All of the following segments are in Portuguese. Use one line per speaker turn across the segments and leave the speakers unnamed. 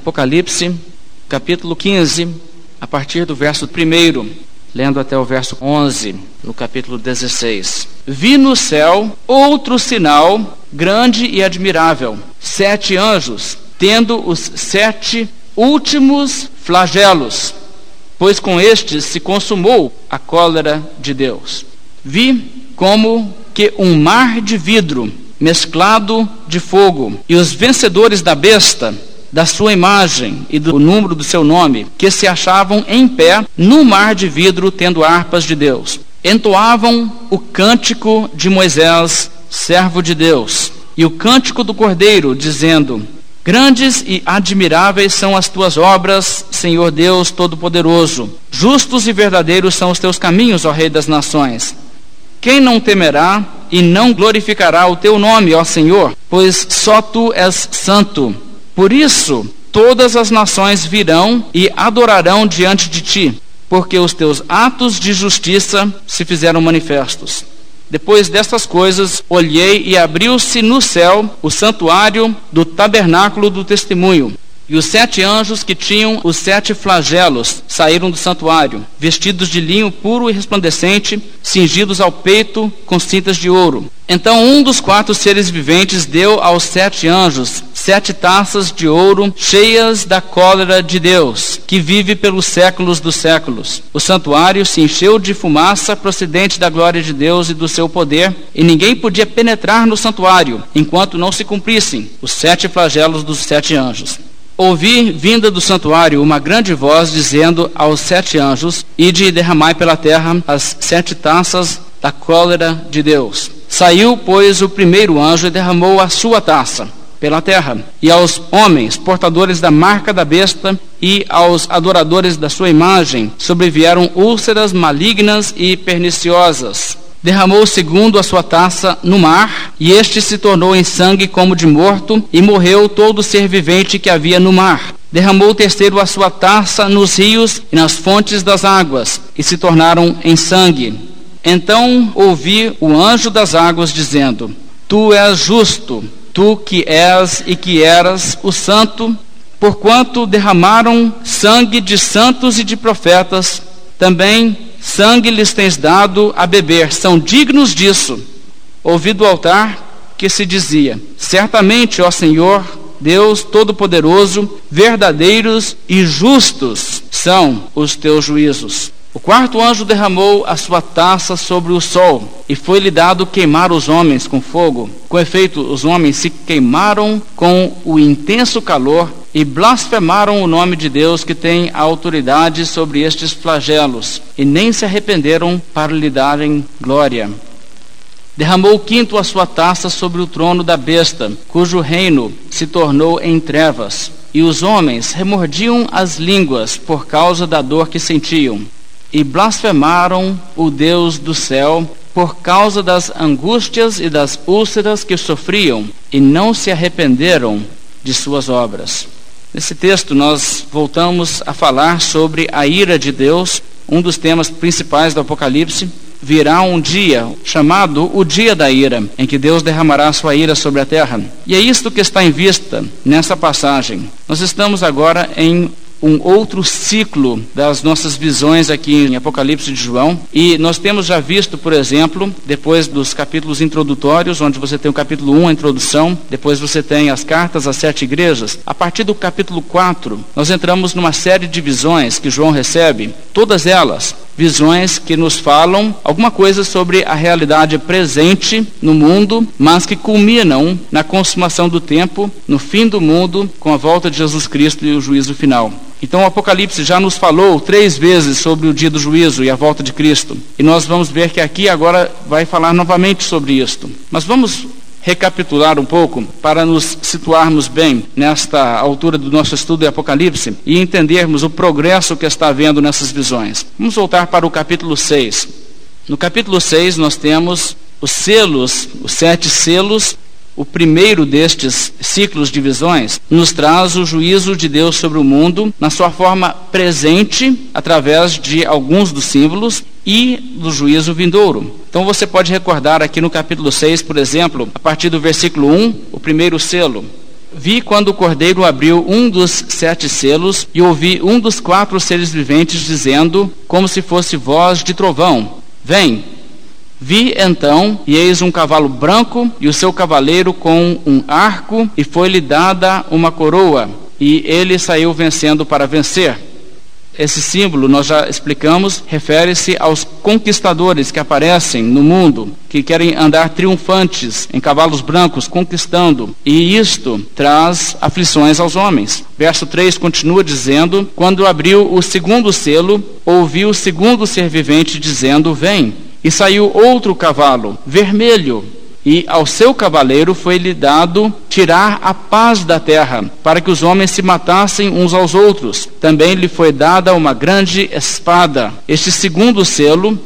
Apocalipse, capítulo 15, a partir do verso 1, lendo até o verso 11, no capítulo 16. Vi no céu outro sinal grande e admirável: sete anjos, tendo os sete últimos flagelos, pois com estes se consumou a cólera de Deus. Vi como que um mar de vidro mesclado de fogo, e os vencedores da besta, da sua imagem e do número do seu nome, que se achavam em pé no mar de vidro, tendo harpas de Deus, entoavam o cântico de Moisés, servo de Deus, e o cântico do Cordeiro, dizendo: Grandes e admiráveis são as tuas obras, Senhor Deus Todo-Poderoso. Justos e verdadeiros são os teus caminhos, ó Rei das Nações. Quem não temerá e não glorificará o teu nome, ó Senhor? Pois só tu és santo. Por isso, todas as nações virão e adorarão diante de ti, porque os teus atos de justiça se fizeram manifestos. Depois destas coisas, olhei e abriu-se no céu o santuário do tabernáculo do testemunho. E os sete anjos que tinham os sete flagelos saíram do santuário, vestidos de linho puro e resplandecente, cingidos ao peito com cintas de ouro. Então um dos quatro seres viventes deu aos sete anjos sete taças de ouro cheias da cólera de Deus, que vive pelos séculos dos séculos. O santuário se encheu de fumaça procedente da glória de Deus e do seu poder, e ninguém podia penetrar no santuário enquanto não se cumprissem os sete flagelos dos sete anjos. Ouvi vinda do santuário uma grande voz dizendo aos sete anjos: Ide e derramai pela terra as sete taças da cólera de Deus. Saiu, pois, o primeiro anjo e derramou a sua taça pela terra, e aos homens, portadores da marca da besta, e aos adoradores da sua imagem, sobrevieram úlceras malignas e perniciosas derramou segundo a sua taça no mar, e este se tornou em sangue como de morto, e morreu todo ser vivente que havia no mar. Derramou o terceiro a sua taça nos rios e nas fontes das águas, e se tornaram em sangue. Então ouvi o anjo das águas dizendo: Tu és justo, tu que és e que eras o santo, porquanto derramaram sangue de santos e de profetas, também sangue lhes tens dado a beber, são dignos disso. Ouvi do altar que se dizia: Certamente, ó Senhor, Deus Todo-Poderoso, verdadeiros e justos são os teus juízos. O quarto anjo derramou a sua taça sobre o sol, e foi-lhe dado queimar os homens com fogo. Com efeito, os homens se queimaram com o intenso calor e blasfemaram o nome de Deus que tem autoridade sobre estes flagelos, e nem se arrependeram para lhe darem glória. Derramou o quinto a sua taça sobre o trono da besta, cujo reino se tornou em trevas, e os homens remordiam as línguas por causa da dor que sentiam e blasfemaram o Deus do céu por causa das angústias e das úlceras que sofriam e não se arrependeram de suas obras. Nesse texto, nós voltamos a falar sobre a ira de Deus, um dos temas principais do Apocalipse. Virá um dia chamado o dia da ira, em que Deus derramará sua ira sobre a terra. E é isto que está em vista nessa passagem. Nós estamos agora em um outro ciclo das nossas visões aqui em Apocalipse de João. E nós temos já visto, por exemplo, depois dos capítulos introdutórios, onde você tem o capítulo 1, a introdução, depois você tem as cartas às sete igrejas. A partir do capítulo 4, nós entramos numa série de visões que João recebe, todas elas visões que nos falam alguma coisa sobre a realidade presente no mundo, mas que culminam na consumação do tempo, no fim do mundo, com a volta de Jesus Cristo e o juízo final. Então o Apocalipse já nos falou três vezes sobre o dia do juízo e a volta de Cristo. E nós vamos ver que aqui agora vai falar novamente sobre isto. Mas vamos recapitular um pouco para nos situarmos bem nesta altura do nosso estudo de Apocalipse e entendermos o progresso que está havendo nessas visões. Vamos voltar para o capítulo 6. No capítulo 6 nós temos os selos, os sete selos o primeiro destes ciclos de visões nos traz o juízo de Deus sobre o mundo na sua forma presente, através de alguns dos símbolos, e do juízo vindouro. Então você pode recordar aqui no capítulo 6, por exemplo, a partir do versículo 1, o primeiro selo. Vi quando o cordeiro abriu um dos sete selos e ouvi um dos quatro seres viventes dizendo, como se fosse voz de trovão: Vem. Vi então, e eis um cavalo branco, e o seu cavaleiro com um arco, e foi-lhe dada uma coroa, e ele saiu vencendo para vencer. Esse símbolo, nós já explicamos, refere-se aos conquistadores que aparecem no mundo, que querem andar triunfantes em cavalos brancos, conquistando. E isto traz aflições aos homens. Verso 3 continua dizendo: Quando abriu o segundo selo, ouviu o segundo ser vivente dizendo: Vem. E saiu outro cavalo, vermelho, e ao seu cavaleiro foi-lhe dado tirar a paz da terra, para que os homens se matassem uns aos outros. Também lhe foi dada uma grande espada. Este segundo selo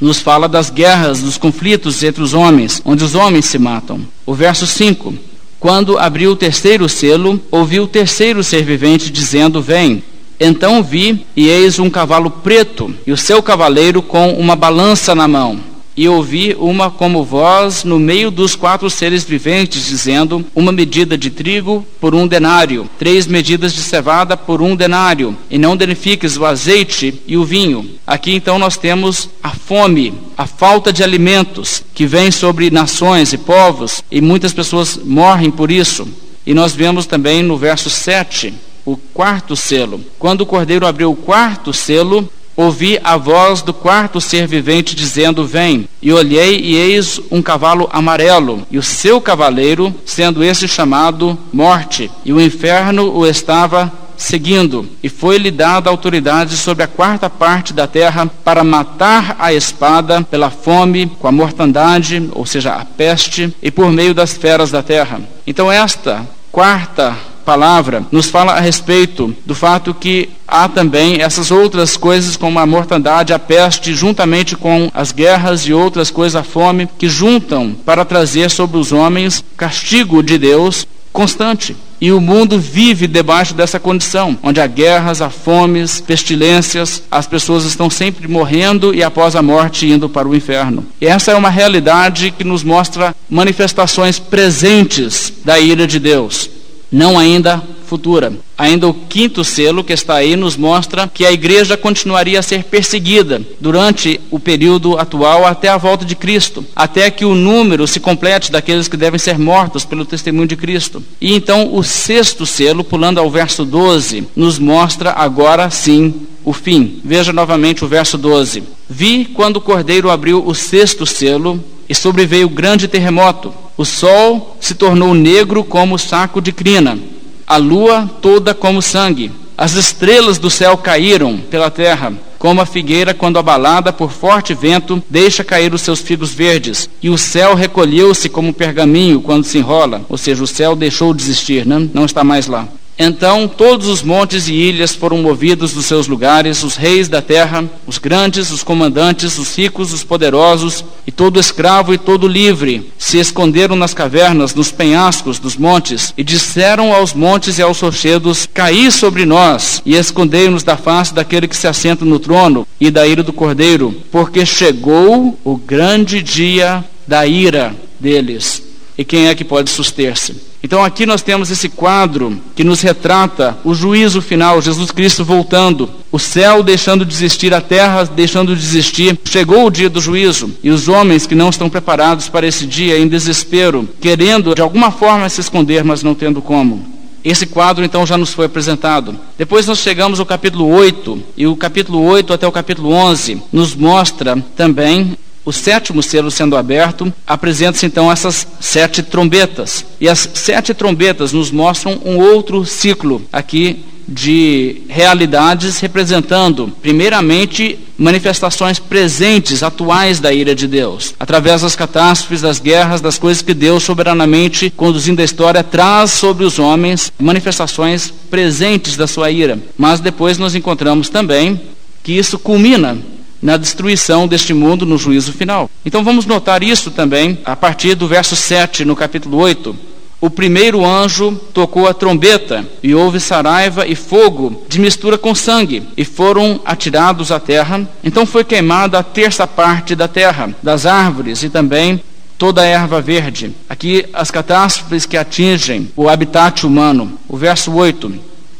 nos fala das guerras, dos conflitos entre os homens, onde os homens se matam. O verso 5. Quando abriu o terceiro selo, ouvi o terceiro ser vivente dizendo: Vem. Então vi, e eis um cavalo preto, e o seu cavaleiro com uma balança na mão. E ouvi uma como voz no meio dos quatro seres viventes, dizendo: Uma medida de trigo por um denário, três medidas de cevada por um denário, e não danifiques o azeite e o vinho. Aqui então nós temos a fome, a falta de alimentos que vem sobre nações e povos, e muitas pessoas morrem por isso. E nós vemos também no verso 7 o quarto selo. Quando o cordeiro abriu o quarto selo, ouvi a voz do quarto ser vivente dizendo: Vem. E olhei, e eis um cavalo amarelo, e o seu cavaleiro, sendo esse chamado Morte, e o inferno o estava seguindo, e foi-lhe dada autoridade sobre a quarta parte da terra para matar a espada pela fome, com a mortandade, ou seja, a peste, e por meio das feras da terra. Então, esta quarta palavra nos fala a respeito do fato que há também essas outras coisas como a mortandade, a peste, juntamente com as guerras e outras coisas, a fome, que juntam para trazer sobre os homens castigo de Deus constante. E o mundo vive debaixo dessa condição, onde há guerras, há fomes, pestilências, as pessoas estão sempre morrendo e após a morte indo para o inferno. E essa é uma realidade que nos mostra manifestações presentes da ira de Deus não ainda futura. Ainda o quinto selo que está aí nos mostra que a igreja continuaria a ser perseguida durante o período atual até a volta de Cristo, até que o número se complete daqueles que devem ser mortos pelo testemunho de Cristo. E então o sexto selo, pulando ao verso 12, nos mostra agora sim o fim. Veja novamente o verso 12. Vi quando o cordeiro abriu o sexto selo e sobreveio grande terremoto o sol se tornou negro como saco de crina, a lua toda como sangue. As estrelas do céu caíram pela terra, como a figueira, quando abalada por forte vento, deixa cair os seus figos verdes. E o céu recolheu-se como pergaminho quando se enrola, ou seja, o céu deixou de existir, não, não está mais lá. Então todos os montes e ilhas foram movidos dos seus lugares, os reis da terra, os grandes, os comandantes, os ricos, os poderosos, e todo escravo e todo livre, se esconderam nas cavernas, nos penhascos dos montes, e disseram aos montes e aos rochedos: Caí sobre nós, e escondei-nos da face daquele que se assenta no trono e da ira do cordeiro, porque chegou o grande dia da ira deles. E quem é que pode suster-se? Então aqui nós temos esse quadro que nos retrata o juízo final, Jesus Cristo voltando, o céu deixando de existir, a terra deixando de existir. Chegou o dia do juízo e os homens que não estão preparados para esse dia em desespero, querendo de alguma forma se esconder, mas não tendo como. Esse quadro então já nos foi apresentado. Depois nós chegamos ao capítulo 8, e o capítulo 8 até o capítulo 11 nos mostra também o sétimo selo sendo aberto, apresenta-se então essas sete trombetas. E as sete trombetas nos mostram um outro ciclo aqui de realidades representando, primeiramente, manifestações presentes, atuais da ira de Deus, através das catástrofes, das guerras, das coisas que Deus soberanamente, conduzindo a história, traz sobre os homens manifestações presentes da sua ira. Mas depois nós encontramos também que isso culmina na destruição deste mundo no juízo final. Então vamos notar isso também a partir do verso 7 no capítulo 8. O primeiro anjo tocou a trombeta, e houve saraiva e fogo de mistura com sangue, e foram atirados à terra. Então foi queimada a terça parte da terra, das árvores e também toda a erva verde. Aqui as catástrofes que atingem o habitat humano. O verso 8.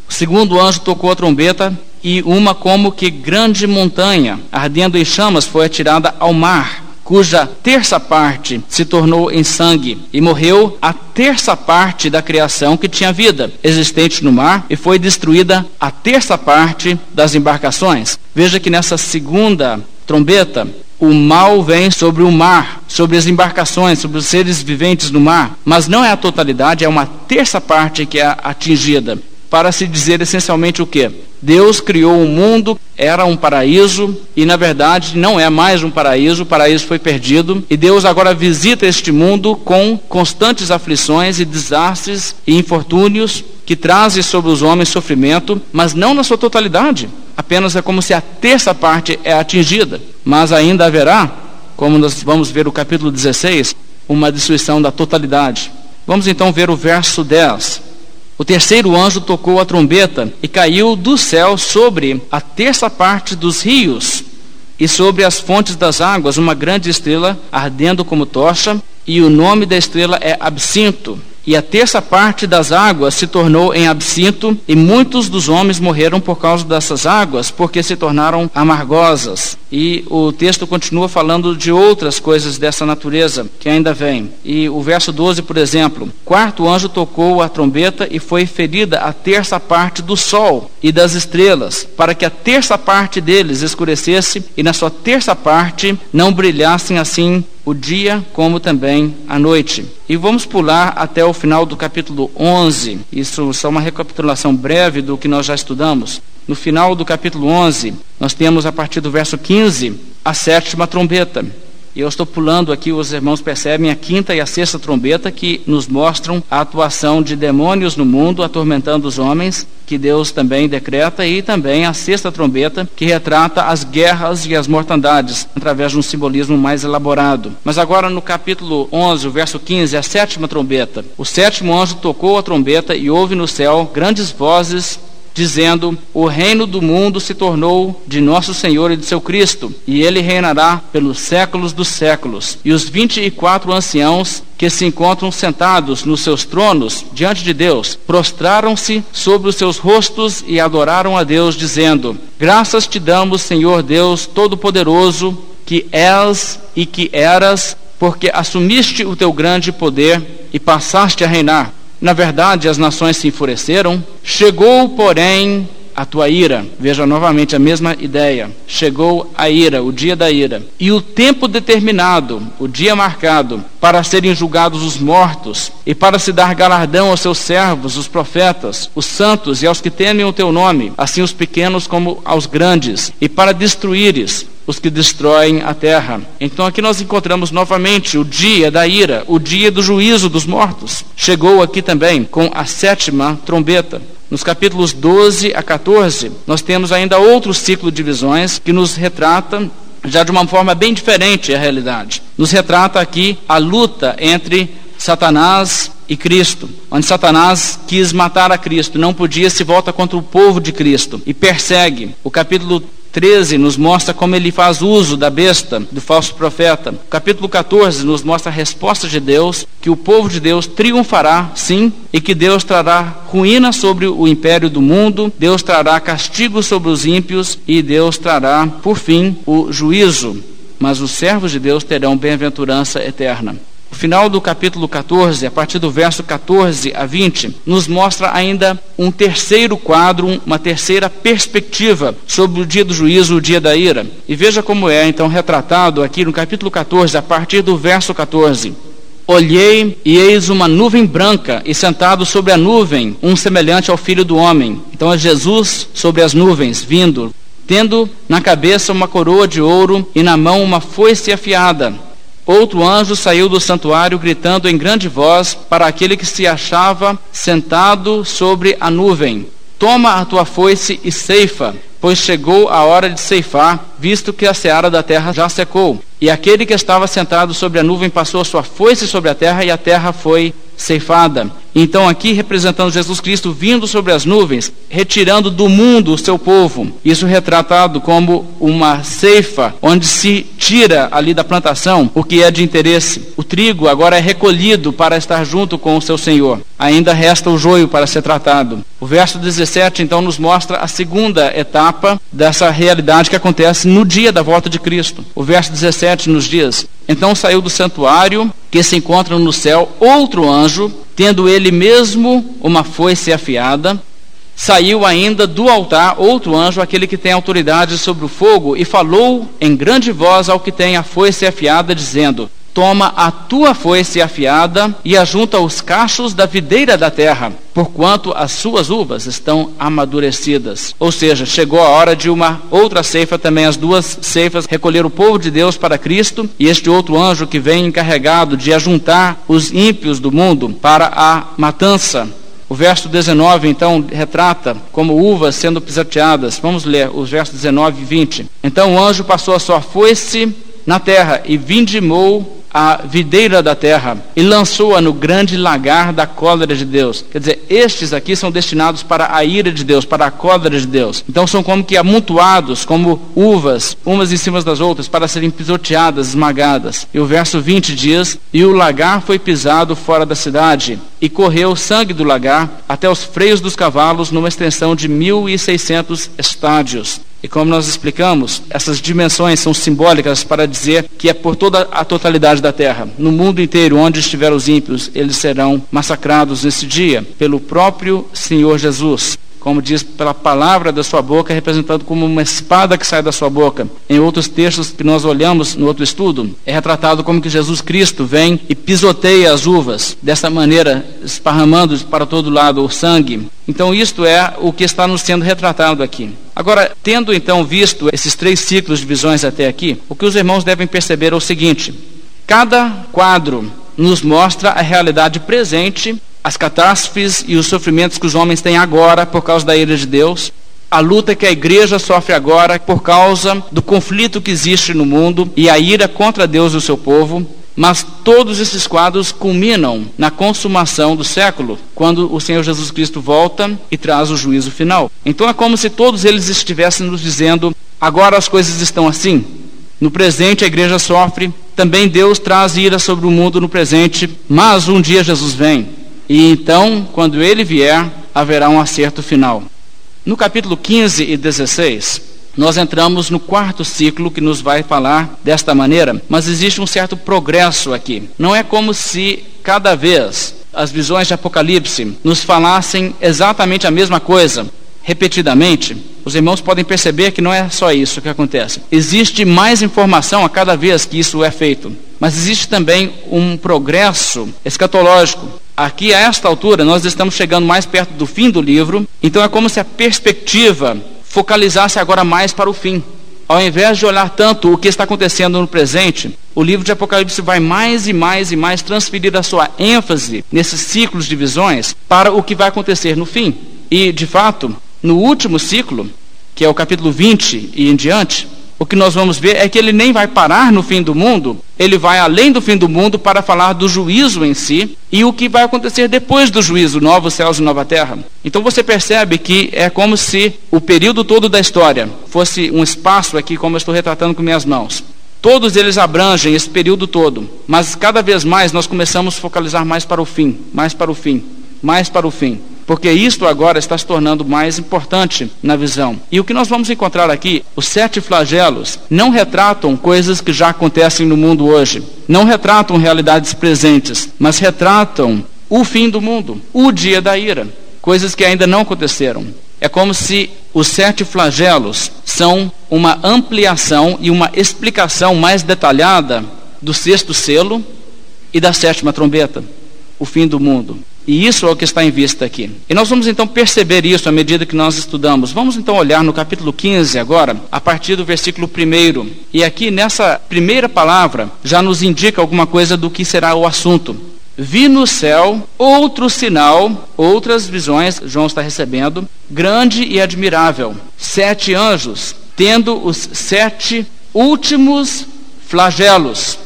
O segundo anjo tocou a trombeta e uma como que grande montanha, ardendo em chamas, foi atirada ao mar cuja terça parte se tornou em sangue, e morreu a terça parte da criação que tinha vida existente no mar, e foi destruída a terça parte das embarcações. Veja que nessa segunda trombeta, o mal vem sobre o mar, sobre as embarcações, sobre os seres viventes no mar, mas não é a totalidade, é uma terça parte que é atingida para se dizer essencialmente o que? Deus criou o mundo, era um paraíso e na verdade não é mais um paraíso, o paraíso foi perdido e Deus agora visita este mundo com constantes aflições e desastres e infortúnios que trazem sobre os homens sofrimento, mas não na sua totalidade. Apenas é como se a terça parte é atingida, mas ainda haverá, como nós vamos ver o capítulo 16, uma destruição da totalidade. Vamos então ver o verso 10. O terceiro anjo tocou a trombeta e caiu do céu sobre a terça parte dos rios e sobre as fontes das águas uma grande estrela ardendo como tocha, e o nome da estrela é Absinto e a terça parte das águas se tornou em absinto, e muitos dos homens morreram por causa dessas águas, porque se tornaram amargosas. E o texto continua falando de outras coisas dessa natureza que ainda vem. E o verso 12, por exemplo: Quarto anjo tocou a trombeta e foi ferida a terça parte do sol e das estrelas, para que a terça parte deles escurecesse e na sua terça parte não brilhassem assim o dia como também a noite. E vamos pular até o final do capítulo 11. Isso só uma recapitulação breve do que nós já estudamos. No final do capítulo 11, nós temos a partir do verso 15 a sétima trombeta. E eu estou pulando aqui, os irmãos percebem a quinta e a sexta trombeta que nos mostram a atuação de demônios no mundo atormentando os homens, que Deus também decreta, e também a sexta trombeta que retrata as guerras e as mortandades através de um simbolismo mais elaborado. Mas agora no capítulo 11, o verso 15, a sétima trombeta. O sétimo anjo tocou a trombeta e houve no céu grandes vozes dizendo: O reino do mundo se tornou de nosso Senhor e de seu Cristo, e ele reinará pelos séculos dos séculos. E os vinte e quatro anciãos que se encontram sentados nos seus tronos diante de Deus, prostraram-se sobre os seus rostos e adoraram a Deus, dizendo: Graças te damos, Senhor Deus Todo-Poderoso, que és e que eras, porque assumiste o teu grande poder e passaste a reinar. Na verdade, as nações se enfureceram. Chegou, porém, a tua ira. Veja novamente a mesma ideia. Chegou a ira, o dia da ira. E o tempo determinado, o dia marcado, para serem julgados os mortos, e para se dar galardão aos seus servos, os profetas, os santos e aos que temem o teu nome, assim os pequenos como aos grandes, e para destruíres os que destroem a terra. Então aqui nós encontramos novamente o dia da ira, o dia do juízo dos mortos. Chegou aqui também com a sétima trombeta. Nos capítulos 12 a 14, nós temos ainda outro ciclo de visões que nos retrata já de uma forma bem diferente a realidade. Nos retrata aqui a luta entre Satanás e Cristo, onde Satanás quis matar a Cristo, não podia, se volta contra o povo de Cristo e persegue. O capítulo 13 nos mostra como ele faz uso da besta, do falso profeta. Capítulo 14 nos mostra a resposta de Deus, que o povo de Deus triunfará, sim, e que Deus trará ruína sobre o império do mundo, Deus trará castigo sobre os ímpios e Deus trará, por fim, o juízo. Mas os servos de Deus terão bem-aventurança eterna. O final do capítulo 14, a partir do verso 14 a 20, nos mostra ainda um terceiro quadro, uma terceira perspectiva sobre o dia do juízo, o dia da ira. E veja como é então retratado aqui no capítulo 14, a partir do verso 14. Olhei e eis uma nuvem branca, e sentado sobre a nuvem, um semelhante ao filho do homem. Então é Jesus sobre as nuvens, vindo, tendo na cabeça uma coroa de ouro e na mão uma foice afiada Outro anjo saiu do santuário gritando em grande voz para aquele que se achava sentado sobre a nuvem: Toma a tua foice e ceifa, pois chegou a hora de ceifar, visto que a seara da terra já secou. E aquele que estava sentado sobre a nuvem passou a sua foice sobre a terra, e a terra foi ceifada. Então, aqui representando Jesus Cristo vindo sobre as nuvens, retirando do mundo o seu povo. Isso retratado como uma ceifa, onde se tira ali da plantação o que é de interesse. O trigo agora é recolhido para estar junto com o seu Senhor. Ainda resta o joio para ser tratado. O verso 17 então nos mostra a segunda etapa dessa realidade que acontece no dia da volta de Cristo. O verso 17 nos diz: Então saiu do santuário que se encontra no céu outro anjo, tendo ele mesmo uma foice afiada. Saiu ainda do altar outro anjo, aquele que tem autoridade sobre o fogo, e falou em grande voz ao que tem a foice afiada, dizendo: toma a tua foice afiada e ajunta os cachos da videira da terra, porquanto as suas uvas estão amadurecidas. Ou seja, chegou a hora de uma outra ceifa também, as duas ceifas, recolher o povo de Deus para Cristo e este outro anjo que vem encarregado de ajuntar os ímpios do mundo para a matança. O verso 19, então, retrata como uvas sendo pisoteadas. Vamos ler os versos 19 e 20. Então o anjo passou a sua foice na terra e vindimou a videira da terra e lançou-a no grande lagar da cólera de Deus. Quer dizer, estes aqui são destinados para a ira de Deus, para a cólera de Deus. Então são como que amontoados, como uvas, umas em cima das outras, para serem pisoteadas, esmagadas. E o verso 20 diz: E o lagar foi pisado fora da cidade, e correu o sangue do lagar até os freios dos cavalos, numa extensão de mil e seiscentos estádios. E como nós explicamos, essas dimensões são simbólicas para dizer que é por toda a totalidade da terra. No mundo inteiro, onde estiver os ímpios, eles serão massacrados nesse dia pelo próprio Senhor Jesus como diz pela palavra da sua boca, representado como uma espada que sai da sua boca. Em outros textos que nós olhamos no outro estudo, é retratado como que Jesus Cristo vem e pisoteia as uvas, dessa maneira esparramando para todo lado o sangue. Então isto é o que está nos sendo retratado aqui. Agora, tendo então visto esses três ciclos de visões até aqui, o que os irmãos devem perceber é o seguinte: cada quadro nos mostra a realidade presente as catástrofes e os sofrimentos que os homens têm agora por causa da ira de Deus, a luta que a igreja sofre agora por causa do conflito que existe no mundo e a ira contra Deus e o seu povo. Mas todos esses quadros culminam na consumação do século, quando o Senhor Jesus Cristo volta e traz o juízo final. Então é como se todos eles estivessem nos dizendo: agora as coisas estão assim. No presente a igreja sofre, também Deus traz ira sobre o mundo no presente, mas um dia Jesus vem e então, quando ele vier, haverá um acerto final. No capítulo 15 e 16, nós entramos no quarto ciclo que nos vai falar desta maneira, mas existe um certo progresso aqui. Não é como se cada vez as visões de Apocalipse nos falassem exatamente a mesma coisa, repetidamente. Os irmãos podem perceber que não é só isso que acontece. Existe mais informação a cada vez que isso é feito. Mas existe também um progresso escatológico Aqui, a esta altura, nós estamos chegando mais perto do fim do livro, então é como se a perspectiva focalizasse agora mais para o fim. Ao invés de olhar tanto o que está acontecendo no presente, o livro de Apocalipse vai mais e mais e mais transferir a sua ênfase nesses ciclos de visões para o que vai acontecer no fim. E, de fato, no último ciclo, que é o capítulo 20 e em diante, o que nós vamos ver é que ele nem vai parar no fim do mundo, ele vai além do fim do mundo para falar do juízo em si e o que vai acontecer depois do juízo, novos céus e nova terra. Então você percebe que é como se o período todo da história fosse um espaço aqui, como eu estou retratando com minhas mãos. Todos eles abrangem esse período todo, mas cada vez mais nós começamos a focalizar mais para o fim, mais para o fim, mais para o fim porque isto agora está se tornando mais importante na visão. E o que nós vamos encontrar aqui, os sete flagelos, não retratam coisas que já acontecem no mundo hoje, não retratam realidades presentes, mas retratam o fim do mundo, o dia da ira, coisas que ainda não aconteceram. É como se os sete flagelos são uma ampliação e uma explicação mais detalhada do sexto selo e da sétima trombeta, o fim do mundo. E isso é o que está em vista aqui. E nós vamos então perceber isso à medida que nós estudamos. Vamos então olhar no capítulo 15 agora, a partir do versículo 1. E aqui nessa primeira palavra já nos indica alguma coisa do que será o assunto. Vi no céu outro sinal, outras visões, João está recebendo, grande e admirável. Sete anjos, tendo os sete últimos flagelos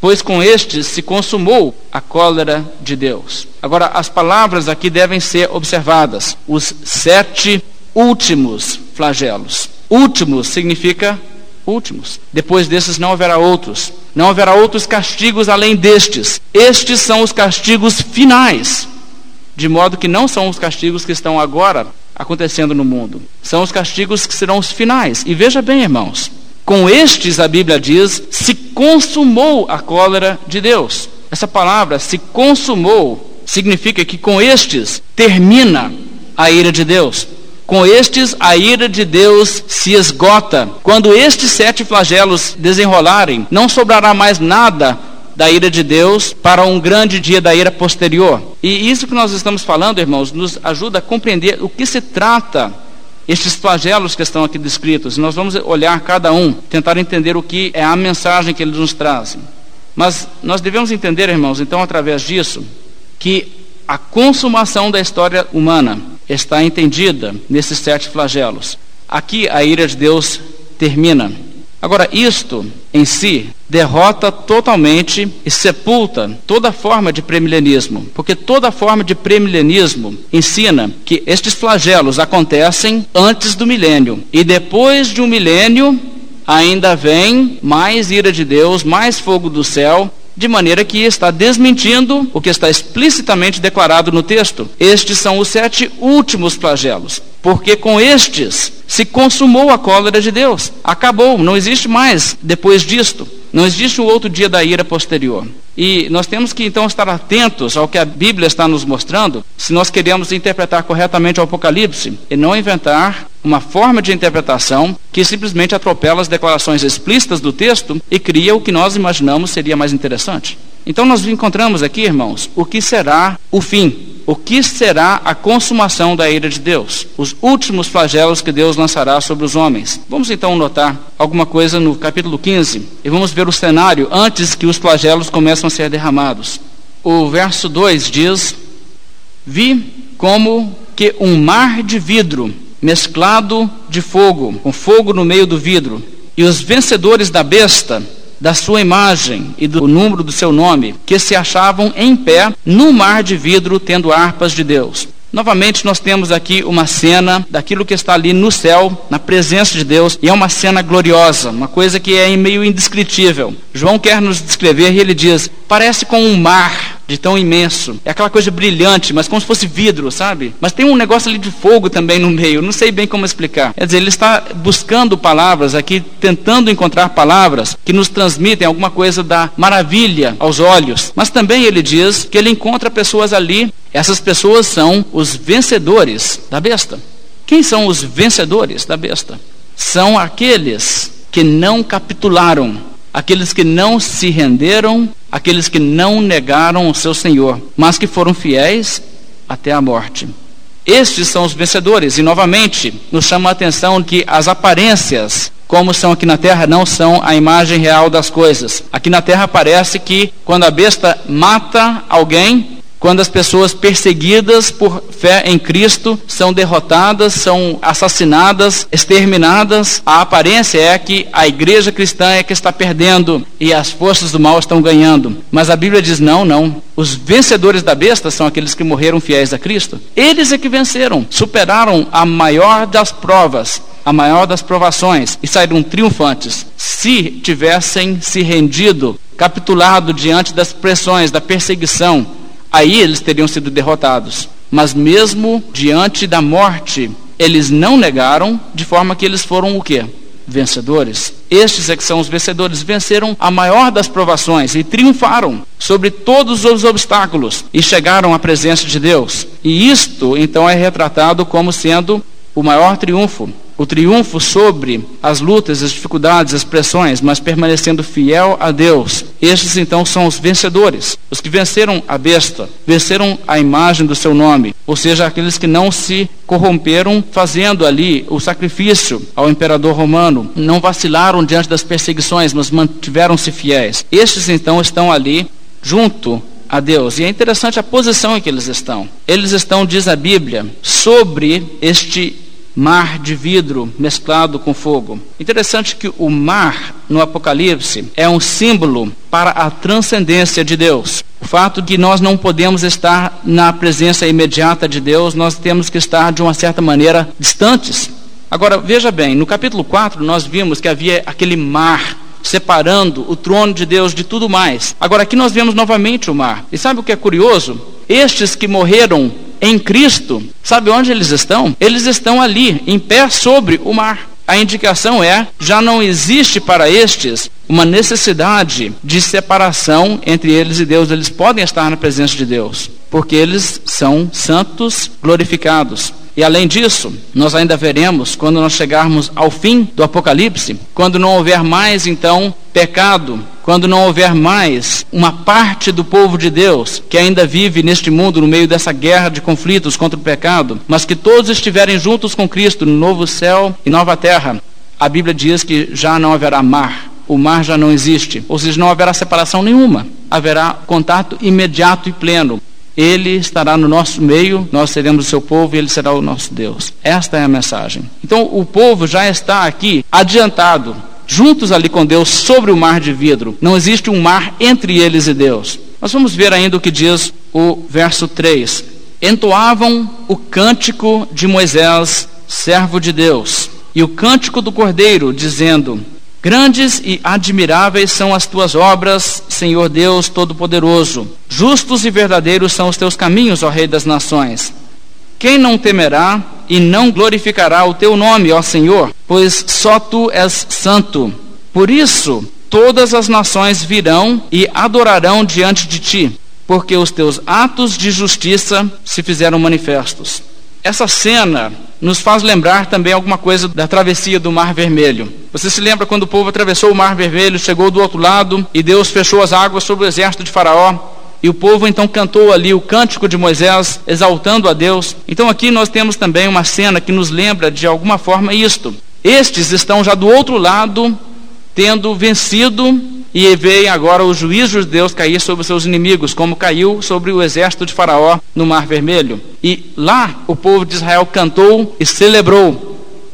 pois com estes se consumou a cólera de Deus. Agora, as palavras aqui devem ser observadas. Os sete últimos flagelos. Últimos significa últimos. Depois desses não haverá outros. Não haverá outros castigos além destes. Estes são os castigos finais. De modo que não são os castigos que estão agora acontecendo no mundo. São os castigos que serão os finais. E veja bem, irmãos, com estes, a Bíblia diz, se consumou a cólera de Deus. Essa palavra, se consumou, significa que com estes termina a ira de Deus. Com estes, a ira de Deus se esgota. Quando estes sete flagelos desenrolarem, não sobrará mais nada da ira de Deus para um grande dia da ira posterior. E isso que nós estamos falando, irmãos, nos ajuda a compreender o que se trata estes flagelos que estão aqui descritos. Nós vamos olhar cada um, tentar entender o que é a mensagem que eles nos trazem. Mas nós devemos entender, irmãos, então, através disso, que a consumação da história humana está entendida nesses sete flagelos. Aqui a ira de Deus termina. Agora, isto em si derrota totalmente e sepulta toda forma de premilenismo, porque toda forma de premilenismo ensina que estes flagelos acontecem antes do milênio e depois de um milênio ainda vem mais ira de Deus, mais fogo do céu de maneira que está desmentindo o que está explicitamente declarado no texto. Estes são os sete últimos flagelos, porque com estes se consumou a cólera de Deus. Acabou, não existe mais depois disto. Não existe um outro dia da ira posterior. E nós temos que então estar atentos ao que a Bíblia está nos mostrando, se nós queremos interpretar corretamente o Apocalipse, e não inventar uma forma de interpretação que simplesmente atropela as declarações explícitas do texto e cria o que nós imaginamos seria mais interessante. Então nós encontramos aqui, irmãos, o que será o fim o que será a consumação da ira de Deus, os últimos flagelos que Deus lançará sobre os homens. Vamos então notar alguma coisa no capítulo 15 e vamos ver o cenário antes que os flagelos começam a ser derramados. O verso 2 diz: Vi como que um mar de vidro mesclado de fogo, com fogo no meio do vidro, e os vencedores da besta da sua imagem e do número do seu nome, que se achavam em pé no mar de vidro, tendo harpas de Deus. Novamente, nós temos aqui uma cena daquilo que está ali no céu, na presença de Deus, e é uma cena gloriosa, uma coisa que é meio indescritível. João quer nos descrever e ele diz: parece com um mar de tão imenso. É aquela coisa brilhante, mas como se fosse vidro, sabe? Mas tem um negócio ali de fogo também no meio, não sei bem como explicar. Quer dizer, ele está buscando palavras aqui, tentando encontrar palavras que nos transmitem alguma coisa da maravilha aos olhos. Mas também ele diz que ele encontra pessoas ali, essas pessoas são os vencedores da besta. Quem são os vencedores da besta? São aqueles que não capitularam aqueles que não se renderam, aqueles que não negaram o seu Senhor, mas que foram fiéis até a morte. Estes são os vencedores, e novamente nos chama a atenção que as aparências, como são aqui na terra, não são a imagem real das coisas. Aqui na terra parece que quando a besta mata alguém, quando as pessoas perseguidas por fé em Cristo são derrotadas, são assassinadas, exterminadas, a aparência é que a igreja cristã é que está perdendo e as forças do mal estão ganhando. Mas a Bíblia diz: não, não. Os vencedores da besta são aqueles que morreram fiéis a Cristo. Eles é que venceram, superaram a maior das provas, a maior das provações e saíram triunfantes. Se tivessem se rendido, capitulado diante das pressões, da perseguição, aí eles teriam sido derrotados. Mas mesmo diante da morte, eles não negaram, de forma que eles foram o quê? Vencedores. Estes é que são os vencedores, venceram a maior das provações e triunfaram sobre todos os obstáculos e chegaram à presença de Deus. E isto então é retratado como sendo o maior triunfo o triunfo sobre as lutas, as dificuldades, as pressões, mas permanecendo fiel a Deus. Estes então são os vencedores, os que venceram a besta, venceram a imagem do seu nome, ou seja, aqueles que não se corromperam fazendo ali o sacrifício ao imperador romano, não vacilaram diante das perseguições, mas mantiveram-se fiéis. Estes então estão ali junto a Deus. E é interessante a posição em que eles estão. Eles estão, diz a Bíblia, sobre este mar de vidro mesclado com fogo. Interessante que o mar no Apocalipse é um símbolo para a transcendência de Deus. O fato de nós não podemos estar na presença imediata de Deus, nós temos que estar de uma certa maneira distantes. Agora, veja bem, no capítulo 4 nós vimos que havia aquele mar separando o trono de Deus de tudo mais. Agora aqui nós vemos novamente o mar. E sabe o que é curioso? Estes que morreram em Cristo, sabe onde eles estão? Eles estão ali, em pé sobre o mar. A indicação é: já não existe para estes uma necessidade de separação entre eles e Deus. Eles podem estar na presença de Deus, porque eles são santos glorificados. E além disso, nós ainda veremos quando nós chegarmos ao fim do Apocalipse, quando não houver mais então pecado, quando não houver mais uma parte do povo de Deus que ainda vive neste mundo no meio dessa guerra de conflitos contra o pecado, mas que todos estiverem juntos com Cristo no novo céu e nova terra, a Bíblia diz que já não haverá mar, o mar já não existe, ou seja, não haverá separação nenhuma, haverá contato imediato e pleno ele estará no nosso meio, nós seremos o seu povo e ele será o nosso Deus. Esta é a mensagem. Então o povo já está aqui adiantado, juntos ali com Deus sobre o mar de vidro. Não existe um mar entre eles e Deus. Nós vamos ver ainda o que diz o verso 3. Entoavam o cântico de Moisés, servo de Deus, e o cântico do cordeiro, dizendo: Grandes e admiráveis são as tuas obras, Senhor Deus Todo-Poderoso. Justos e verdadeiros são os teus caminhos, ó Rei das Nações. Quem não temerá e não glorificará o teu nome, ó Senhor? Pois só tu és santo. Por isso, todas as nações virão e adorarão diante de ti, porque os teus atos de justiça se fizeram manifestos. Essa cena nos faz lembrar também alguma coisa da travessia do Mar Vermelho. Você se lembra quando o povo atravessou o Mar Vermelho, chegou do outro lado e Deus fechou as águas sobre o exército de Faraó? E o povo então cantou ali o cântico de Moisés, exaltando a Deus. Então aqui nós temos também uma cena que nos lembra de alguma forma isto. Estes estão já do outro lado, tendo vencido e veem agora o juízo de Deus cair sobre os seus inimigos, como caiu sobre o exército de Faraó no Mar Vermelho. E lá o povo de Israel cantou e celebrou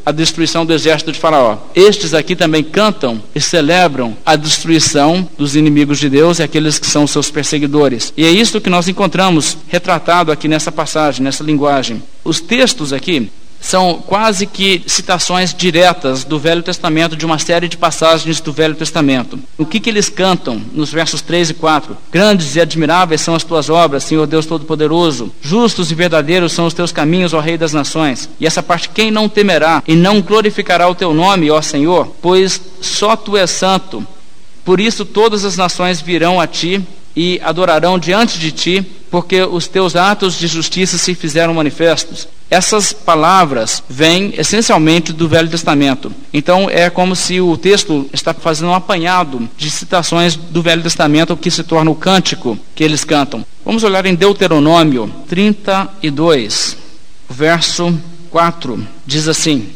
a destruição do exército de Faraó. Estes aqui também cantam e celebram a destruição dos inimigos de Deus e aqueles que são seus perseguidores. E é isso que nós encontramos retratado aqui nessa passagem, nessa linguagem. Os textos aqui são quase que citações diretas do Velho Testamento, de uma série de passagens do Velho Testamento. O que, que eles cantam nos versos 3 e 4? Grandes e admiráveis são as tuas obras, Senhor Deus Todo-Poderoso. Justos e verdadeiros são os teus caminhos, ó Rei das Nações. E essa parte, quem não temerá e não glorificará o teu nome, ó Senhor? Pois só tu és santo. Por isso todas as nações virão a ti e adorarão diante de ti, porque os teus atos de justiça se fizeram manifestos. Essas palavras vêm essencialmente do Velho Testamento. Então é como se o texto está fazendo um apanhado de citações do Velho Testamento que se torna o cântico que eles cantam. Vamos olhar em Deuteronômio 32, verso 4. Diz assim: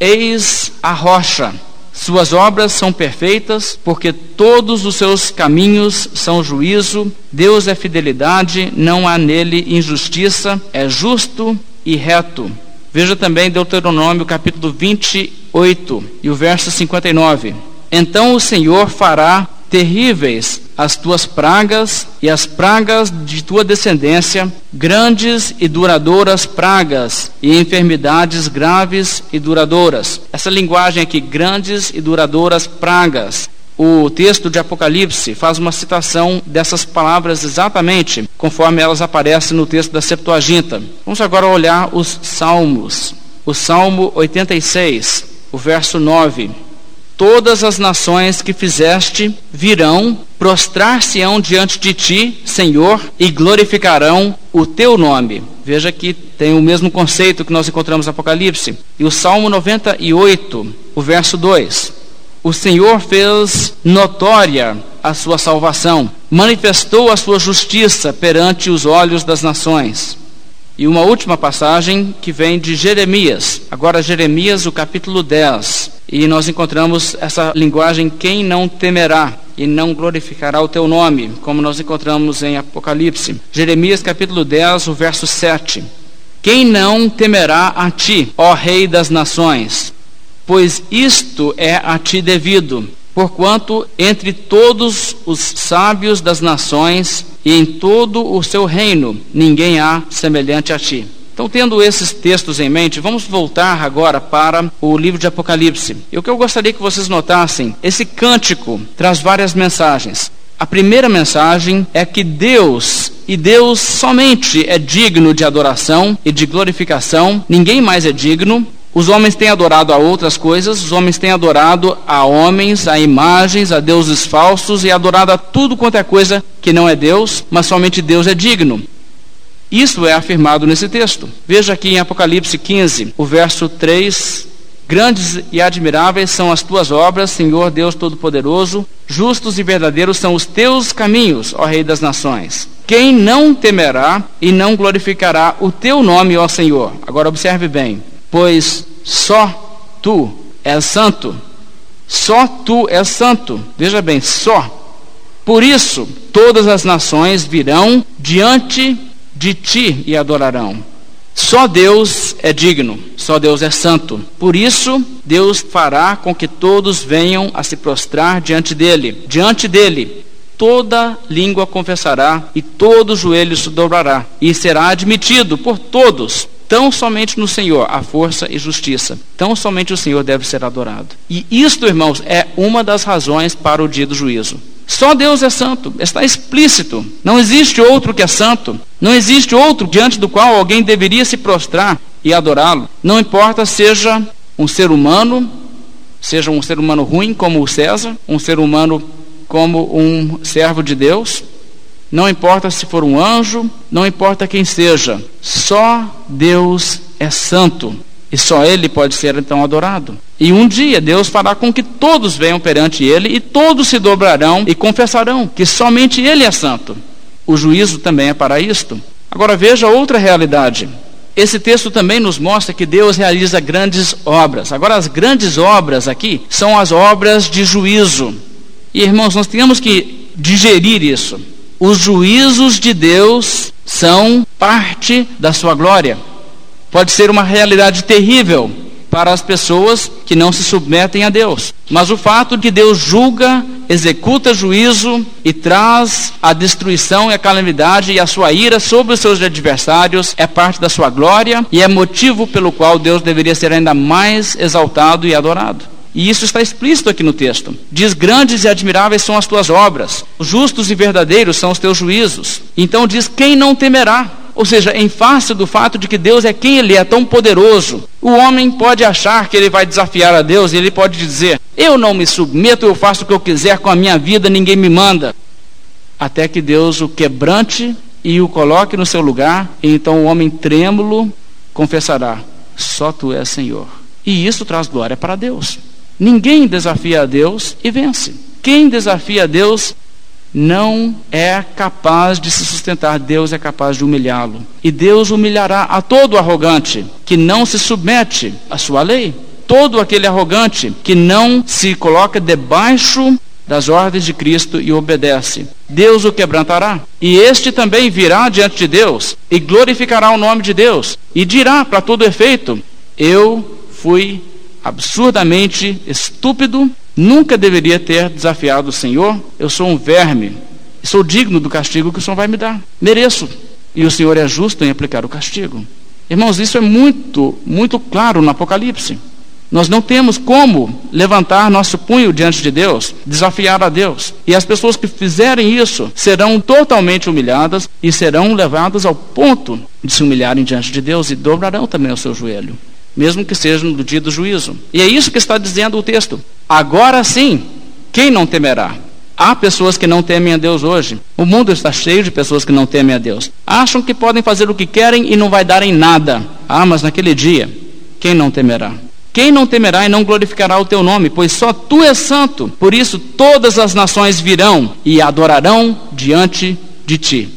Eis a rocha suas obras são perfeitas, porque todos os seus caminhos são juízo. Deus é fidelidade, não há nele injustiça, é justo e reto. Veja também Deuteronômio capítulo 28 e o verso 59. Então o Senhor fará terríveis as tuas pragas e as pragas de tua descendência, grandes e duradouras pragas e enfermidades graves e duradouras. Essa linguagem aqui, grandes e duradouras pragas, o texto de Apocalipse faz uma citação dessas palavras exatamente conforme elas aparecem no texto da Septuaginta. Vamos agora olhar os salmos. O Salmo 86, o verso 9. Todas as nações que fizeste virão, prostrar-se-ão diante de ti, Senhor, e glorificarão o teu nome. Veja que tem o mesmo conceito que nós encontramos no Apocalipse. E o Salmo 98, o verso 2. O Senhor fez notória a sua salvação, manifestou a sua justiça perante os olhos das nações. E uma última passagem que vem de Jeremias. Agora, Jeremias, o capítulo 10. E nós encontramos essa linguagem: quem não temerá e não glorificará o teu nome, como nós encontramos em Apocalipse. Jeremias, capítulo 10, o verso 7. Quem não temerá a ti, ó Rei das nações? Pois isto é a ti devido, porquanto entre todos os sábios das nações e em todo o seu reino ninguém há semelhante a ti. Então, tendo esses textos em mente, vamos voltar agora para o livro de Apocalipse. E o que eu gostaria que vocês notassem, esse cântico traz várias mensagens. A primeira mensagem é que Deus, e Deus somente é digno de adoração e de glorificação, ninguém mais é digno. Os homens têm adorado a outras coisas, os homens têm adorado a homens, a imagens, a deuses falsos e adorado a tudo quanto é coisa que não é Deus, mas somente Deus é digno. Isso é afirmado nesse texto. Veja aqui em Apocalipse 15, o verso 3. Grandes e admiráveis são as tuas obras, Senhor Deus Todo-Poderoso. Justos e verdadeiros são os teus caminhos, ó Rei das Nações. Quem não temerá e não glorificará o teu nome, ó Senhor? Agora observe bem, pois só tu és santo. Só tu és santo. Veja bem, só. Por isso, todas as nações virão diante de ti e adorarão. Só Deus é digno, só Deus é santo. Por isso, Deus fará com que todos venham a se prostrar diante dele. Diante dele, toda língua confessará e todo joelho se dobrará, e será admitido por todos. Tão somente no Senhor há força e justiça. Tão somente o Senhor deve ser adorado. E isto, irmãos, é uma das razões para o dia do juízo. Só Deus é santo, está explícito. Não existe outro que é santo. Não existe outro diante do qual alguém deveria se prostrar e adorá-lo. Não importa seja um ser humano, seja um ser humano ruim como o César, um ser humano como um servo de Deus, não importa se for um anjo, não importa quem seja, só Deus é santo. E só ele pode ser então adorado. E um dia Deus fará com que todos venham perante ele e todos se dobrarão e confessarão que somente ele é santo. O juízo também é para isto. Agora veja outra realidade. Esse texto também nos mostra que Deus realiza grandes obras. Agora, as grandes obras aqui são as obras de juízo. E irmãos, nós temos que digerir isso. Os juízos de Deus são parte da sua glória pode ser uma realidade terrível para as pessoas que não se submetem a Deus. Mas o fato de Deus julga, executa juízo e traz a destruição e a calamidade e a sua ira sobre os seus adversários é parte da sua glória e é motivo pelo qual Deus deveria ser ainda mais exaltado e adorado. E isso está explícito aqui no texto. Diz: Grandes e admiráveis são as tuas obras, justos e verdadeiros são os teus juízos. Então diz: Quem não temerá? Ou seja, em face do fato de que Deus é quem Ele é, tão poderoso, o homem pode achar que ele vai desafiar a Deus e ele pode dizer: Eu não me submeto, eu faço o que eu quiser com a minha vida, ninguém me manda. Até que Deus o quebrante e o coloque no seu lugar, e então o homem trêmulo confessará: Só tu és Senhor. E isso traz glória para Deus. Ninguém desafia a Deus e vence. Quem desafia a Deus não é capaz de se sustentar, Deus é capaz de humilhá-lo. E Deus humilhará a todo arrogante que não se submete à sua lei. Todo aquele arrogante que não se coloca debaixo das ordens de Cristo e obedece. Deus o quebrantará. E este também virá diante de Deus e glorificará o nome de Deus e dirá para todo efeito: Eu fui absurdamente estúpido Nunca deveria ter desafiado o Senhor. Eu sou um verme. Sou digno do castigo que o Senhor vai me dar. Mereço. E o Senhor é justo em aplicar o castigo. Irmãos, isso é muito, muito claro no Apocalipse. Nós não temos como levantar nosso punho diante de Deus, desafiar a Deus. E as pessoas que fizerem isso serão totalmente humilhadas e serão levadas ao ponto de se humilharem diante de Deus e dobrarão também o seu joelho mesmo que seja no dia do juízo. E é isso que está dizendo o texto. Agora sim, quem não temerá? Há pessoas que não temem a Deus hoje. O mundo está cheio de pessoas que não temem a Deus. Acham que podem fazer o que querem e não vai dar em nada. Ah, mas naquele dia, quem não temerá? Quem não temerá e não glorificará o teu nome? Pois só tu és santo. Por isso todas as nações virão e adorarão diante de ti.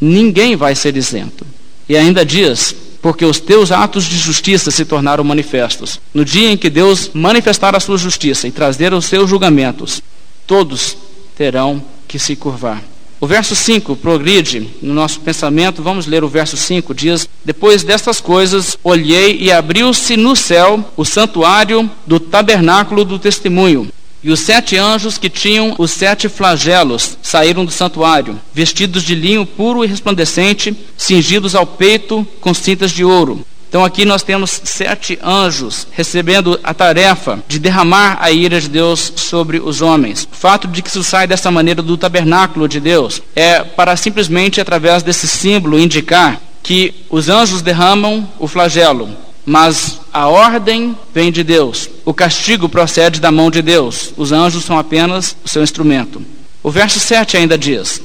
Ninguém vai ser isento. E ainda diz: porque os teus atos de justiça se tornaram manifestos. No dia em que Deus manifestar a sua justiça e trazer os seus julgamentos, todos terão que se curvar. O verso 5 progride no nosso pensamento. Vamos ler o verso 5. Diz: Depois destas coisas, olhei e abriu-se no céu o santuário do tabernáculo do testemunho. E os sete anjos que tinham os sete flagelos saíram do santuário, vestidos de linho puro e resplandecente, cingidos ao peito com cintas de ouro. Então aqui nós temos sete anjos recebendo a tarefa de derramar a ira de Deus sobre os homens. O fato de que isso sai dessa maneira do tabernáculo de Deus é para simplesmente através desse símbolo indicar que os anjos derramam o flagelo, mas a ordem vem de Deus. O castigo procede da mão de Deus. Os anjos são apenas o seu instrumento. O verso 7 ainda diz: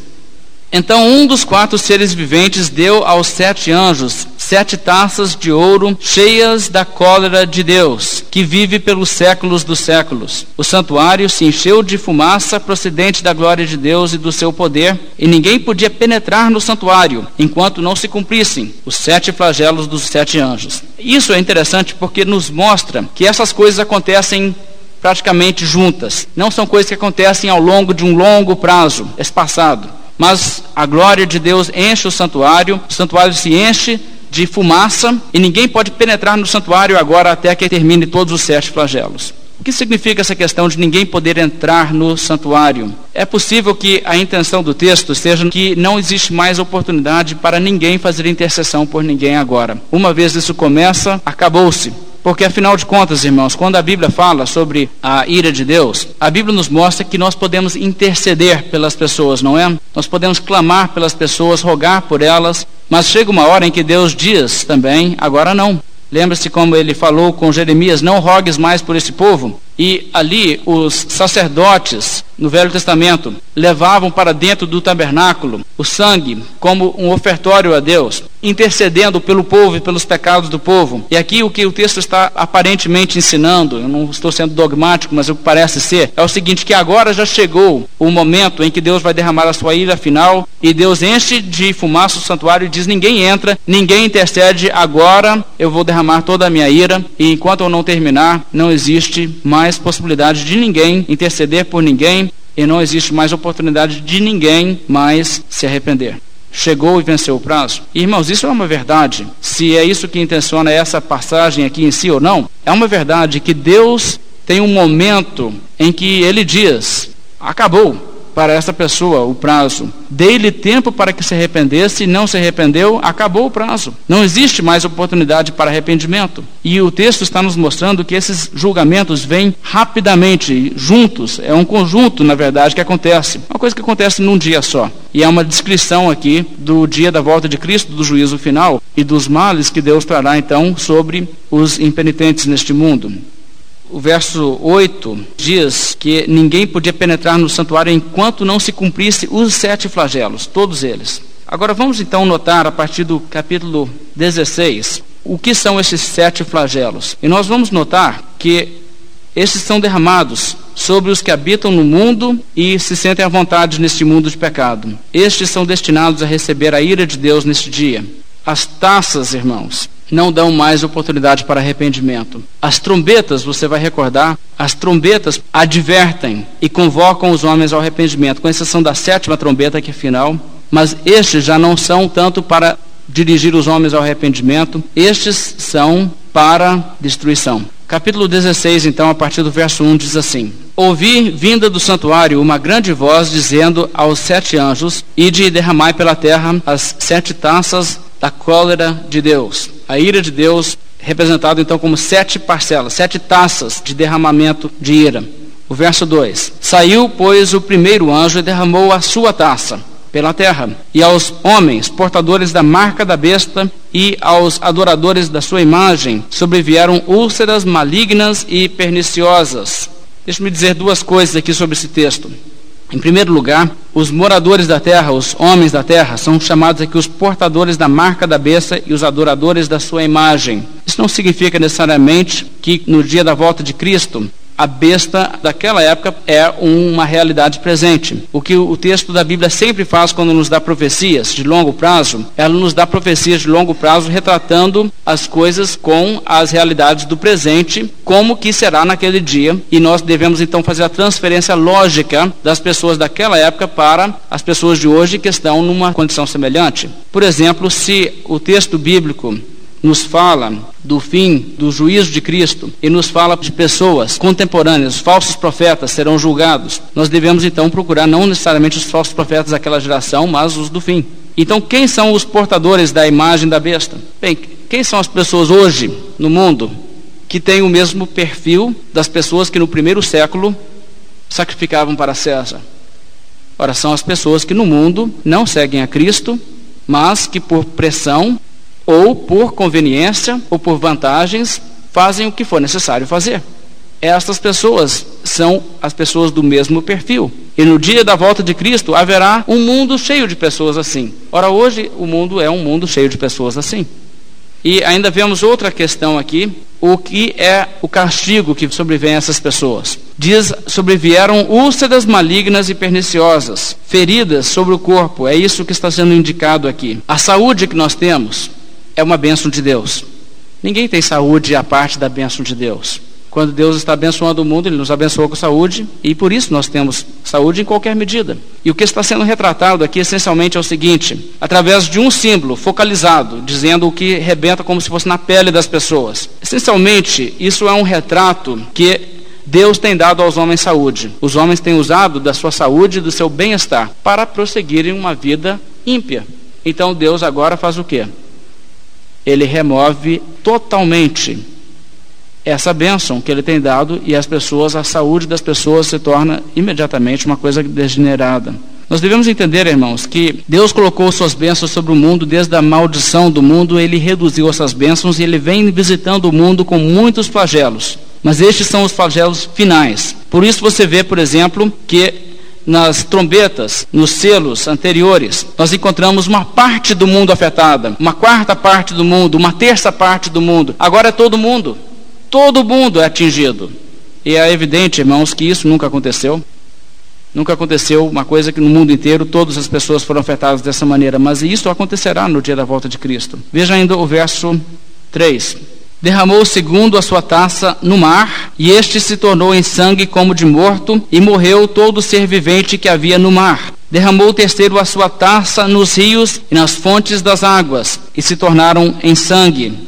então um dos quatro seres viventes deu aos sete anjos sete taças de ouro cheias da cólera de Deus, que vive pelos séculos dos séculos. O santuário se encheu de fumaça procedente da glória de Deus e do seu poder, e ninguém podia penetrar no santuário enquanto não se cumprissem os sete flagelos dos sete anjos. Isso é interessante porque nos mostra que essas coisas acontecem praticamente juntas. Não são coisas que acontecem ao longo de um longo prazo espaçado mas a glória de Deus enche o santuário, o santuário se enche de fumaça e ninguém pode penetrar no santuário agora até que termine todos os sete flagelos. O que significa essa questão de ninguém poder entrar no santuário? É possível que a intenção do texto seja que não existe mais oportunidade para ninguém fazer intercessão por ninguém agora. Uma vez isso começa, acabou-se. Porque afinal de contas, irmãos, quando a Bíblia fala sobre a ira de Deus, a Bíblia nos mostra que nós podemos interceder pelas pessoas, não é? Nós podemos clamar pelas pessoas, rogar por elas, mas chega uma hora em que Deus diz também, agora não. Lembra-se como ele falou com Jeremias: Não rogues mais por esse povo. E ali os sacerdotes no Velho Testamento levavam para dentro do tabernáculo o sangue como um ofertório a Deus, intercedendo pelo povo e pelos pecados do povo. E aqui o que o texto está aparentemente ensinando, eu não estou sendo dogmático, mas o que parece ser, é o seguinte: que agora já chegou o momento em que Deus vai derramar a sua ira final, e Deus enche de fumaça o santuário e diz: ninguém entra, ninguém intercede, agora eu vou derramar toda a minha ira, e enquanto eu não terminar, não existe mais possibilidade de ninguém interceder por ninguém e não existe mais oportunidade de ninguém mais se arrepender. Chegou e venceu o prazo. Irmãos, isso é uma verdade. Se é isso que intenciona essa passagem aqui em si ou não, é uma verdade que Deus tem um momento em que ele diz: acabou para essa pessoa o prazo. Dei-lhe tempo para que se arrependesse, e não se arrependeu, acabou o prazo. Não existe mais oportunidade para arrependimento. E o texto está nos mostrando que esses julgamentos vêm rapidamente, juntos. É um conjunto, na verdade, que acontece. Uma coisa que acontece num dia só. E é uma descrição aqui do dia da volta de Cristo, do juízo final e dos males que Deus trará então sobre os impenitentes neste mundo o verso 8 diz que ninguém podia penetrar no santuário enquanto não se cumprisse os sete flagelos, todos eles. Agora vamos então notar a partir do capítulo 16 o que são esses sete flagelos. E nós vamos notar que esses são derramados sobre os que habitam no mundo e se sentem à vontade neste mundo de pecado. Estes são destinados a receber a ira de Deus neste dia. As taças, irmãos, não dão mais oportunidade para arrependimento. As trombetas, você vai recordar, as trombetas advertem e convocam os homens ao arrependimento, com exceção da sétima trombeta, que é final. Mas estes já não são tanto para dirigir os homens ao arrependimento, estes são para destruição. Capítulo 16, então, a partir do verso 1, diz assim: Ouvi vinda do santuário uma grande voz dizendo aos sete anjos: Ide e derramai pela terra as sete taças da cólera de Deus. A ira de Deus, representado então como sete parcelas, sete taças de derramamento de ira. O verso 2: Saiu, pois, o primeiro anjo e derramou a sua taça pela terra, e aos homens, portadores da marca da besta, e aos adoradores da sua imagem, sobrevieram úlceras malignas e perniciosas. Deixe-me dizer duas coisas aqui sobre esse texto. Em primeiro lugar, os moradores da terra, os homens da terra, são chamados aqui os portadores da marca da besta e os adoradores da sua imagem. Isso não significa necessariamente que no dia da volta de Cristo a besta daquela época é uma realidade presente. O que o texto da Bíblia sempre faz quando nos dá profecias de longo prazo, ela nos dá profecias de longo prazo retratando as coisas com as realidades do presente, como que será naquele dia, e nós devemos então fazer a transferência lógica das pessoas daquela época para as pessoas de hoje que estão numa condição semelhante. Por exemplo, se o texto bíblico nos fala do fim do juízo de Cristo e nos fala de pessoas contemporâneas, falsos profetas serão julgados, nós devemos então procurar não necessariamente os falsos profetas daquela geração, mas os do fim. Então, quem são os portadores da imagem da besta? Bem, quem são as pessoas hoje no mundo que têm o mesmo perfil das pessoas que no primeiro século sacrificavam para César? Ora, são as pessoas que no mundo não seguem a Cristo, mas que por pressão ou por conveniência ou por vantagens fazem o que for necessário fazer. Estas pessoas são as pessoas do mesmo perfil. E no dia da volta de Cristo haverá um mundo cheio de pessoas assim. Ora, hoje o mundo é um mundo cheio de pessoas assim. E ainda vemos outra questão aqui: o que é o castigo que sobrevém a essas pessoas? Diz: sobrevieram úlceras malignas e perniciosas, feridas sobre o corpo. É isso que está sendo indicado aqui. A saúde que nós temos, é uma bênção de Deus. Ninguém tem saúde à parte da bênção de Deus. Quando Deus está abençoando o mundo, Ele nos abençoou com saúde, e por isso nós temos saúde em qualquer medida. E o que está sendo retratado aqui essencialmente é o seguinte: através de um símbolo focalizado, dizendo o que rebenta como se fosse na pele das pessoas. Essencialmente, isso é um retrato que Deus tem dado aos homens saúde. Os homens têm usado da sua saúde e do seu bem-estar para prosseguirem uma vida ímpia. Então Deus agora faz o quê? Ele remove totalmente essa bênção que ele tem dado e as pessoas, a saúde das pessoas se torna imediatamente uma coisa degenerada. Nós devemos entender, irmãos, que Deus colocou suas bênçãos sobre o mundo desde a maldição do mundo, ele reduziu essas bênçãos e ele vem visitando o mundo com muitos flagelos. Mas estes são os flagelos finais. Por isso você vê, por exemplo, que nas trombetas, nos selos anteriores, nós encontramos uma parte do mundo afetada, uma quarta parte do mundo, uma terça parte do mundo. Agora é todo mundo. Todo mundo é atingido. E é evidente, irmãos, que isso nunca aconteceu. Nunca aconteceu uma coisa que no mundo inteiro todas as pessoas foram afetadas dessa maneira, mas isso acontecerá no dia da volta de Cristo. Veja ainda o verso 3 derramou segundo a sua taça no mar, e este se tornou em sangue como de morto, e morreu todo ser vivente que havia no mar. Derramou o terceiro a sua taça nos rios e nas fontes das águas, e se tornaram em sangue.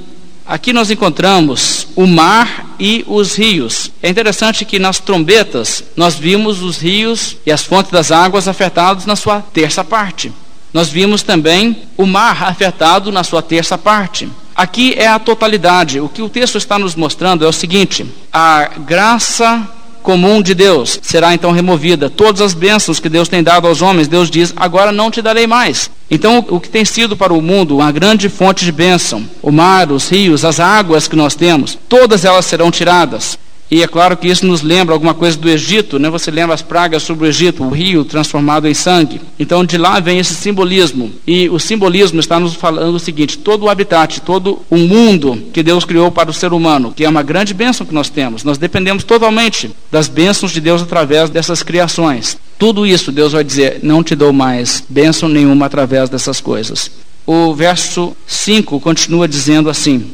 Aqui nós encontramos o mar e os rios. É interessante que nas trombetas nós vimos os rios e as fontes das águas afetados na sua terça parte. Nós vimos também o mar afetado na sua terça parte. Aqui é a totalidade. O que o texto está nos mostrando é o seguinte: a graça comum de Deus será então removida. Todas as bênçãos que Deus tem dado aos homens, Deus diz: agora não te darei mais. Então, o que tem sido para o mundo uma grande fonte de bênção, o mar, os rios, as águas que nós temos, todas elas serão tiradas. E é claro que isso nos lembra alguma coisa do Egito, né? Você lembra as pragas sobre o Egito, o rio transformado em sangue. Então de lá vem esse simbolismo. E o simbolismo está nos falando o seguinte: todo o habitat, todo o mundo que Deus criou para o ser humano, que é uma grande bênção que nós temos. Nós dependemos totalmente das bênçãos de Deus através dessas criações. Tudo isso Deus vai dizer: não te dou mais bênção nenhuma através dessas coisas. O verso 5 continua dizendo assim: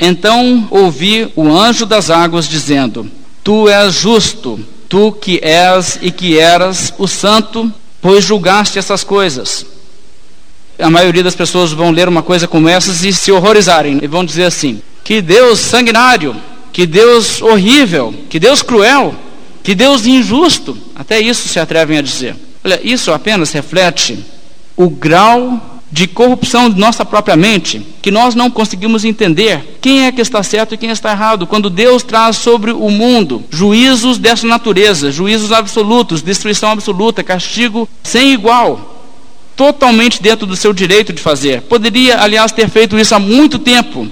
então ouvi o anjo das águas dizendo: Tu és justo, tu que és e que eras o santo, pois julgaste essas coisas. A maioria das pessoas vão ler uma coisa como essas e se horrorizarem e vão dizer assim: Que Deus sanguinário, que Deus horrível, que Deus cruel, que Deus injusto. Até isso se atrevem a dizer. Olha, isso apenas reflete o grau de corrupção de nossa própria mente, que nós não conseguimos entender quem é que está certo e quem está errado, quando Deus traz sobre o mundo juízos dessa natureza, juízos absolutos, destruição absoluta, castigo sem igual, totalmente dentro do seu direito de fazer. Poderia, aliás, ter feito isso há muito tempo.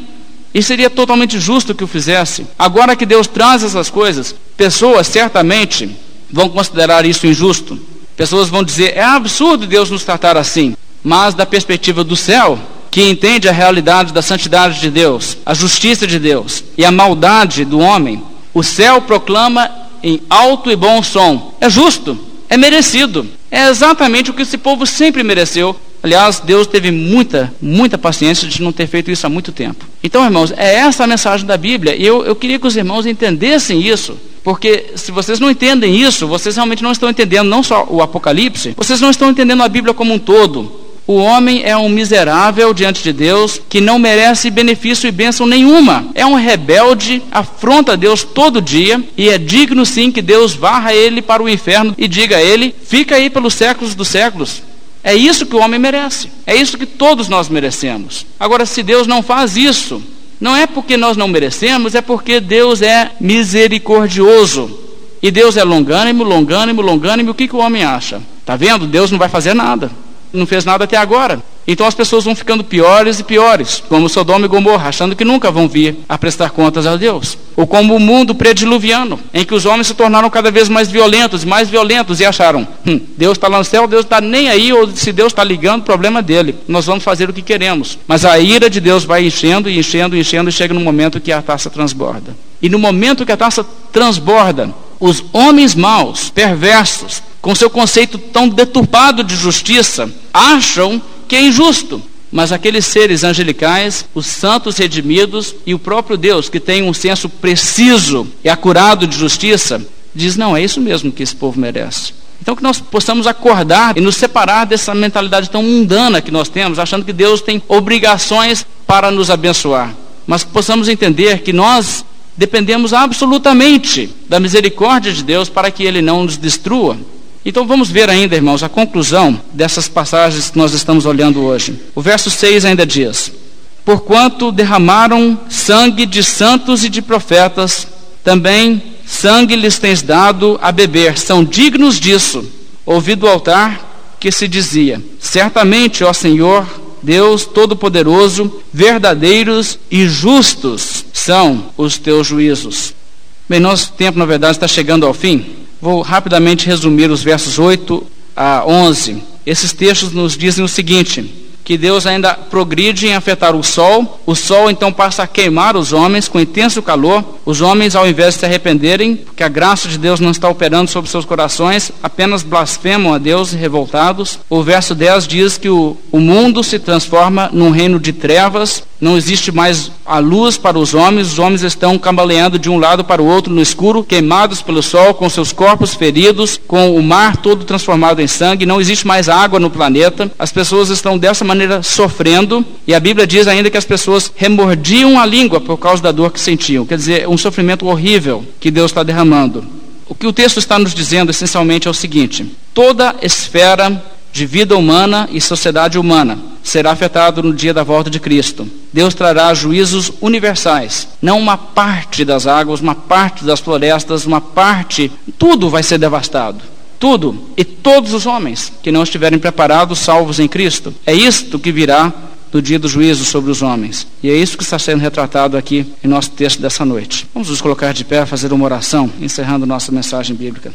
E seria totalmente justo que o fizesse. Agora que Deus traz essas coisas, pessoas certamente vão considerar isso injusto. Pessoas vão dizer: é absurdo Deus nos tratar assim mas da perspectiva do céu, que entende a realidade da santidade de Deus, a justiça de Deus e a maldade do homem, o céu proclama em alto e bom som. É justo, é merecido. É exatamente o que esse povo sempre mereceu. Aliás, Deus teve muita, muita paciência de não ter feito isso há muito tempo. Então, irmãos, é essa a mensagem da Bíblia. E eu, eu queria que os irmãos entendessem isso. Porque se vocês não entendem isso, vocês realmente não estão entendendo não só o Apocalipse, vocês não estão entendendo a Bíblia como um todo. O homem é um miserável diante de Deus que não merece benefício e bênção nenhuma. É um rebelde, afronta Deus todo dia e é digno sim que Deus varra ele para o inferno e diga a ele: fica aí pelos séculos dos séculos. É isso que o homem merece. É isso que todos nós merecemos. Agora, se Deus não faz isso, não é porque nós não merecemos, é porque Deus é misericordioso. E Deus é longânimo, longânimo, longânimo. O que, que o homem acha? Está vendo? Deus não vai fazer nada não fez nada até agora. Então as pessoas vão ficando piores e piores, como Sodoma e Gomorra, achando que nunca vão vir a prestar contas a Deus. Ou como o mundo prediluviano, em que os homens se tornaram cada vez mais violentos, mais violentos, e acharam: hum, Deus está lá no céu, Deus está nem aí, ou se Deus está ligando, problema dele. Nós vamos fazer o que queremos. Mas a ira de Deus vai enchendo e enchendo e enchendo, e chega no momento que a taça transborda. E no momento que a taça transborda, os homens maus, perversos, com seu conceito tão deturpado de justiça, acham que é injusto. Mas aqueles seres angelicais, os santos redimidos e o próprio Deus, que tem um senso preciso e acurado de justiça, diz: não, é isso mesmo que esse povo merece. Então, que nós possamos acordar e nos separar dessa mentalidade tão mundana que nós temos, achando que Deus tem obrigações para nos abençoar. Mas que possamos entender que nós dependemos absolutamente da misericórdia de Deus para que Ele não nos destrua. Então vamos ver ainda, irmãos, a conclusão dessas passagens que nós estamos olhando hoje. O verso 6 ainda diz: Porquanto derramaram sangue de santos e de profetas, também sangue lhes tens dado a beber, são dignos disso. Ouvi do altar que se dizia: Certamente, ó Senhor, Deus Todo-Poderoso, verdadeiros e justos são os teus juízos. Bem, nosso tempo, na verdade, está chegando ao fim. Vou rapidamente resumir os versos 8 a 11. Esses textos nos dizem o seguinte: que Deus ainda progride em afetar o sol, o sol então passa a queimar os homens com intenso calor, os homens, ao invés de se arrependerem, porque a graça de Deus não está operando sobre seus corações, apenas blasfemam a Deus revoltados. O verso 10 diz que o, o mundo se transforma num reino de trevas, não existe mais a luz para os homens, os homens estão cambaleando de um lado para o outro no escuro, queimados pelo sol, com seus corpos feridos, com o mar todo transformado em sangue, não existe mais água no planeta, as pessoas estão dessa maneira sofrendo, e a Bíblia diz ainda que as pessoas remordiam a língua por causa da dor que sentiam, quer dizer, um sofrimento horrível que Deus está derramando. O que o texto está nos dizendo essencialmente é o seguinte: toda esfera de vida humana e sociedade humana será afetado no dia da volta de Cristo. Deus trará juízos universais, não uma parte das águas, uma parte das florestas, uma parte, tudo vai ser devastado. Tudo. E todos os homens que não estiverem preparados, salvos em Cristo. É isto que virá no dia do juízo sobre os homens. E é isso que está sendo retratado aqui em nosso texto dessa noite. Vamos nos colocar de pé, fazer uma oração, encerrando nossa mensagem bíblica.